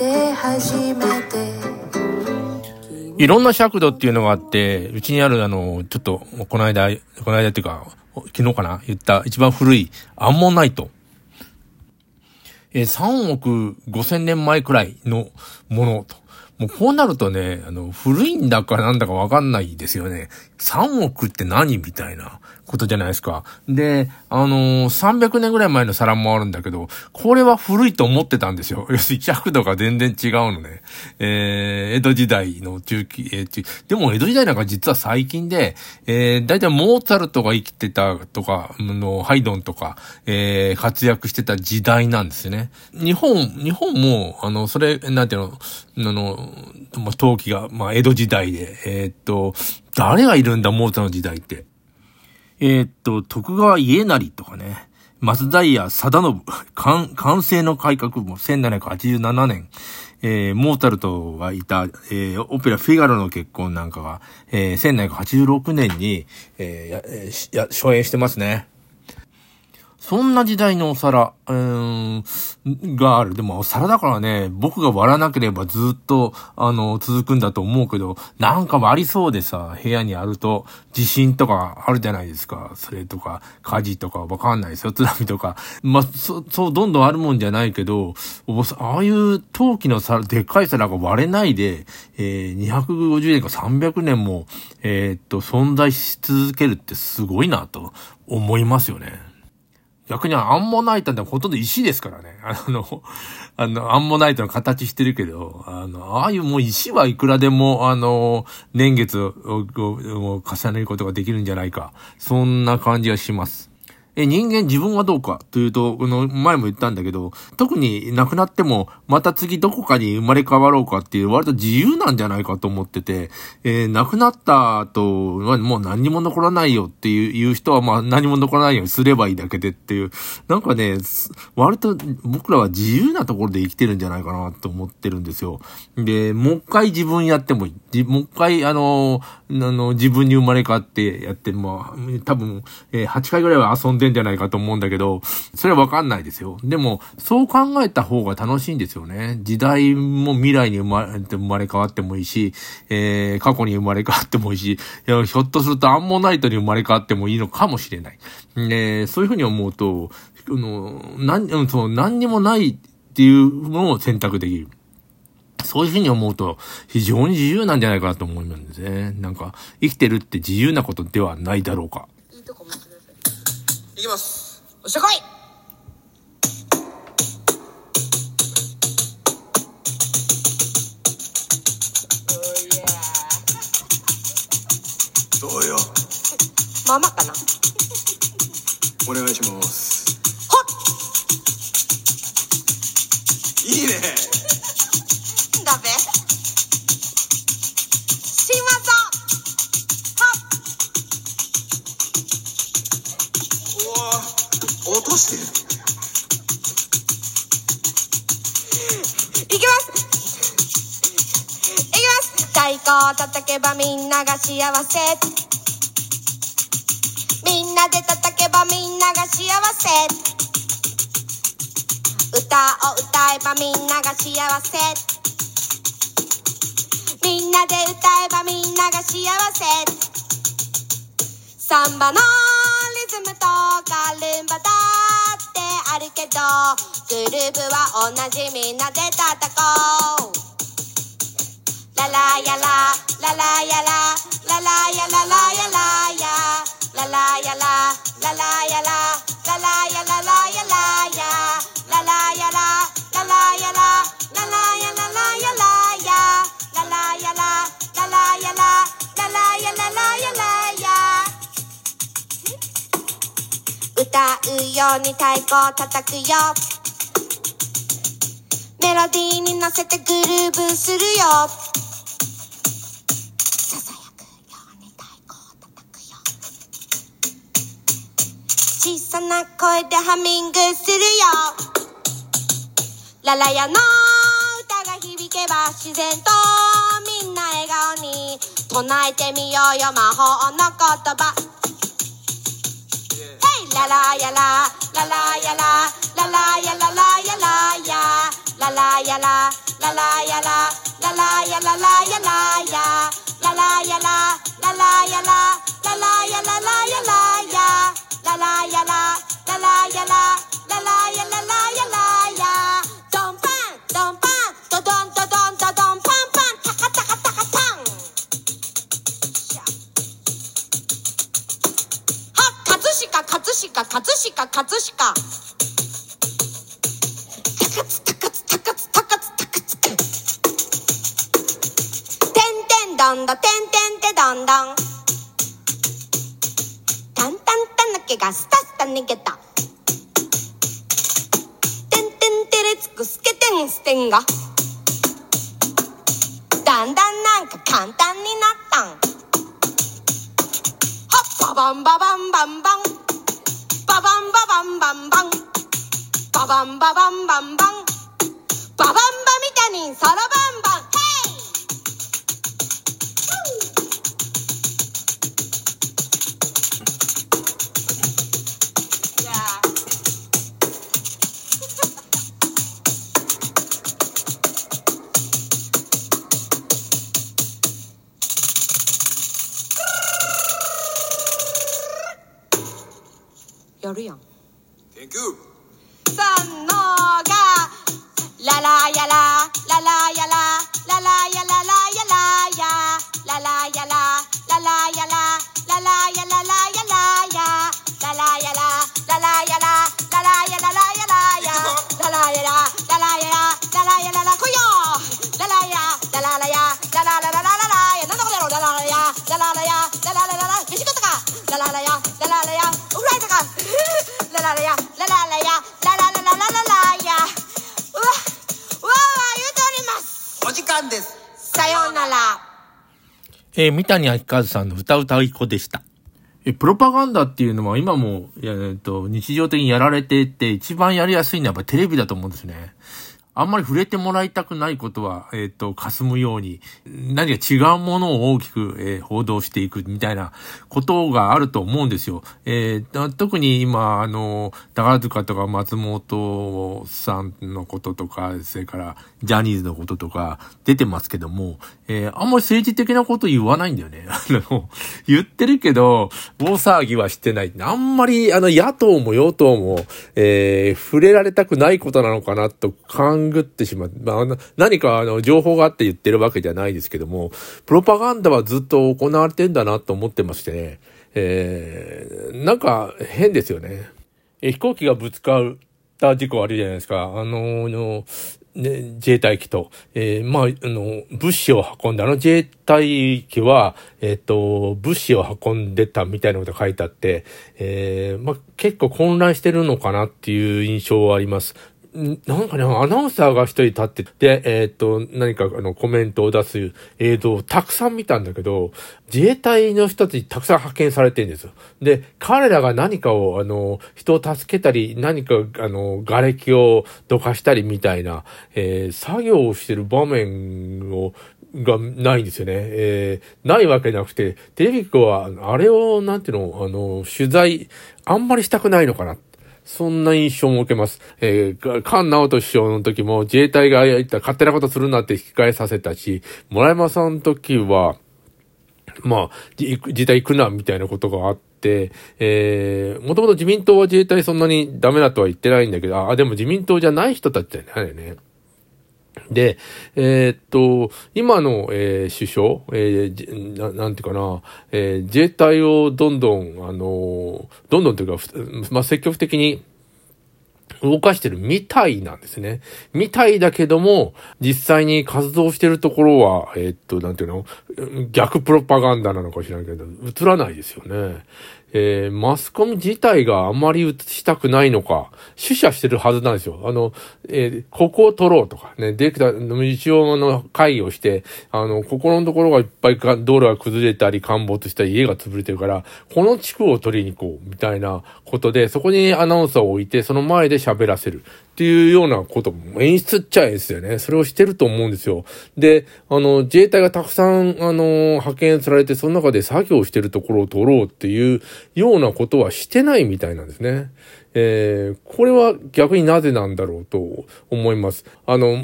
て初めていろんな尺度っていうのがあって、うちにあるあの、ちょっと、この間、この間っていうか、昨日かな言った一番古いアンモナイト。え、3億5千年前くらいのものと。もうこうなるとね、あの、古いんだかなんだかわかんないですよね。3億って何みたいなことじゃないですか。で、あのー、300年ぐらい前の皿もあるんだけど、これは古いと思ってたんですよ。要するに尺度が全然違うのね。えー、江戸時代の中期、えー、でも江戸時代なんか実は最近で、えー、だいたいモーツァルトが生きてたとか、あの、ハイドンとか、えー、活躍してた時代なんですよね。日本、日本も、あの、それ、なんていうの、あの、まあ、陶器が、まあ、江戸時代で、えー、っと、誰がいるんだ、モーツァの時代って。えー、っと、徳川家成とかね、松平定信、完完成の改革も1787年、えー、モーツァルトがいた、えー、オペラフィガロの結婚なんかが、えー、1786年に、えー、や、初演してますね。そんな時代のお皿、うーん、がある。でもお皿だからね、僕が割らなければずっと、あの、続くんだと思うけど、なんかありそうでさ、部屋にあると、地震とかあるじゃないですか。それとか、火事とかわかんないですよ。津波とか。まあ、そ、そう、どんどんあるもんじゃないけど、ああいう陶器の皿、でっかい皿が割れないで、えー、250年か300年も、えー、っと、存在し続けるってすごいなと思いますよね。逆にアンモナイトってほとんど石ですからね。あの、あの、アンモナイトの形してるけど、あの、ああいうもう石はいくらでも、あの、年月をを重ねることができるんじゃないか。そんな感じがします。え、人間自分はどうかというと、この前も言ったんだけど、特に亡くなっても、また次どこかに生まれ変わろうかっていう、割と自由なんじゃないかと思ってて、えー、亡くなった後はもう何にも残らないよっていう人は、まあ何も残らないようにすればいいだけでっていう、なんかね、割と僕らは自由なところで生きてるんじゃないかなと思ってるんですよ。で、もう一回自分やってもいい。もう一回、あの、あの、自分に生まれ変わってやって、まあ、多分、えー、8回ぐらいは遊んでんじゃないかと思うんだけど、それはわかんないですよ。でも、そう考えた方が楽しいんですよね。時代も未来に生まれ生まれ変わってもいいし、えー、過去に生まれ変わってもいいし、いやひょっとするとアンモナイトに生まれ変わってもいいのかもしれない。えー、そういうふうに思うと、あの、何、そう、何にもないっていうのを選択できる。そういうふうに思うと、非常に自由なんじゃないかなと思うんですね。なんか、生きてるって自由なことではないだろうか。いきます。しゃ来い。どうよ。まあまかな落としてる。いきます。いきます。太鼓を叩けばみんなが幸せ。みんなで叩けばみんなが幸せ。歌を歌えばみんなが幸せ。みんなで歌えばみんなが幸せ。サンバのリズムとカルンバだあるけどグループは同じみんなで叩こう。ララヤラララヤラララヤララヤラヤララヤラララヤラララヤララヤラ。ヤ歌うように太鼓を叩くよ。メロディーに乗せてグルーブするよ。ささやくように太鼓を叩くよ。小さな声でハミングするよ。ララヤの歌が響けば自然とみんな笑顔に唱えてみようよ。魔法の言葉。ya la ya la la la ya la la la ya la la ya la ya la la ya la la la ya la la la ya la la ya la ya la la ya la la la ya la la la ya la la ya la 葛飾葛飾。葛飾タカツタカツタカツタカツタカツてんてんどんどてんてんてどんどんタンタンタヌキがスタスタ逃げたてんてんてれつくすけてんすてんがだんだんなんか簡単になったんはっババンババンバンバンババンババンバンバンバンババンバンバンババンバみたにそろばんばんやラララやラララやララやラやララやラララやラララやララやラやララやラララやラララやララやラやララやラララやラララやララ来いよララやラララやラララララララやなんだこれやろラララやラララやラララララ飯食ったかラララやラララやお風呂入ったかますお時間ですさようならえー三谷明和さんの歌うたい子でした。え、プロパガンダっていうのは今も、えっと、日常的にやられてて、一番やりやすいのはやっぱテレビだと思うんですね。あんまり触れてもらいたくないことは、えっ、と、霞むように、何か違うものを大きく、えー報道していくみたいなことがあると思うんですよ。えーだ特に今、あの、宝塚とか松本さんのこととか、それからジャニーズのこととか出てますけども、えーあんまり政治的なこと言わないんだよね。あの、言ってるけど、大騒ぎはしてない。あんまり、あの、野党も与党も、えー触れられたくないことなのかなと勘ぐってしまう。まあ、何かあの、情報があって言ってるわけじゃないですけども、プロパガンダはずっと行われてんだなと思ってましてね、えーなんか変ですよね。え飛行機がぶつかった事故あるじゃないですか。あの、あのね、自衛隊機と、えーまあ、あの、物資を運んだ、あの自衛隊機は、えっ、と、物資を運んでたみたいなことが書いてあって、えーまあ、結構混乱してるのかなっていう印象はあります。なんかね、アナウンサーが一人立ってて、えっ、と、何かあのコメントを出す映像をたくさん見たんだけど、自衛隊の人たちたくさん派遣されてるんですよ。で、彼らが何かを、あの、人を助けたり、何か、あの、瓦礫をどかしたりみたいな、えー作業をしてる場面を、がないんですよね。えーないわけなくて、テレビ局は、あれを、なんていうの、あの、取材、あんまりしたくないのかな。そんな印象も受けます。えー、菅直人首相の時も自衛隊が言った勝手なことするなって引き返させたし、村山さんの時は、まあ、自衛隊行くな、みたいなことがあって、えー、もともと自民党は自衛隊そんなにダメだとは言ってないんだけど、あ、でも自民党じゃない人たちだよね。で、えーっと、今の、えー首相、えーな、なんていうかな、えー自衛隊をどんどん、あのどんどんというか、まあ、積極的に動かしてるみたいなんですね。みたいだけども、実際に活動してるところは、えーっと、なんていうの？逆プロパガンダなのか知らんけど、映らないですよね。えーマスコミ自体があまり映したくないのか、取捨してるはずなんですよ。あの、えーここを取ろうとかね、ディレクタの一応の会議をして、あの、ここのところがいっぱい道路が崩れたり陥没したり家が潰れてるから、この地区を取りに行こう、みたいなことで、そこにアナウンサーを置いて、その前で喋らせる。っていうようなことも演出っちゃえですよね。それをしてると思うんですよ。で、あの、自衛隊がたくさん、あの、派遣されて、その中で作業してるところを取ろうっていうようなことはしてないみたいなんですね。えー、これは逆になぜなんだろうと思います。あの、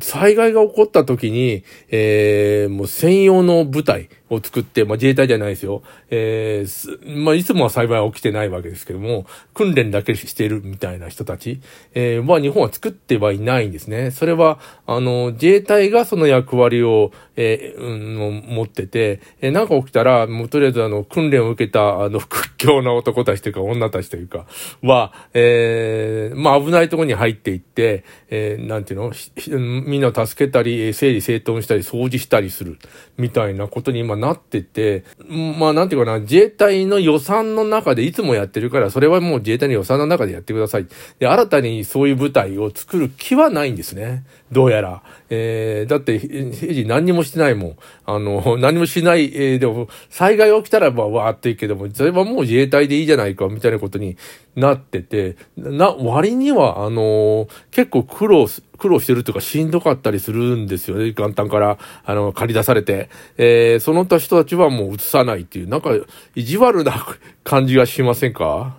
災害が起こった時に、えー、もう専用の部隊を作って、まあ、自衛隊じゃないですよ。えー、まあ、いつもは幸い起きてないわけですけども、訓練だけしてるみたいな人たち、えー、は日本は作ってはいないんですね。それは、あの、自衛隊がその役割を、えー、うん、持ってて、えー、なんか起きたら、もうとりあえずあの、訓練を受けた、あの、屈強な男たちというか、女たちというか、は、えー、まあ、危ないところに入っていって、えー、なんていうの、みんなを助けたり、整理整頓したり、掃除したりする、みたいなことに今なってて、まあ、なんていうかな、自衛隊の予算の中でいつもやってるから、それはもう自衛隊の予算の中でやってください。で、新たにそういう部隊を作る気はないんですね。どうやら。えー、だって、平時何にもしてないもん。あの、何もしない、えー、でも、災害起きたらば、わーっていいけども、それはもう自衛隊でいいじゃないか、みたいなことになってて、な、割には、あのー、結構苦労、苦労してるというかしんどかったりするんですよね。元旦から、あの、借り出されて。えー、その他人たちはもう移さないっていう、なんか、意地悪な 感じがしませんか？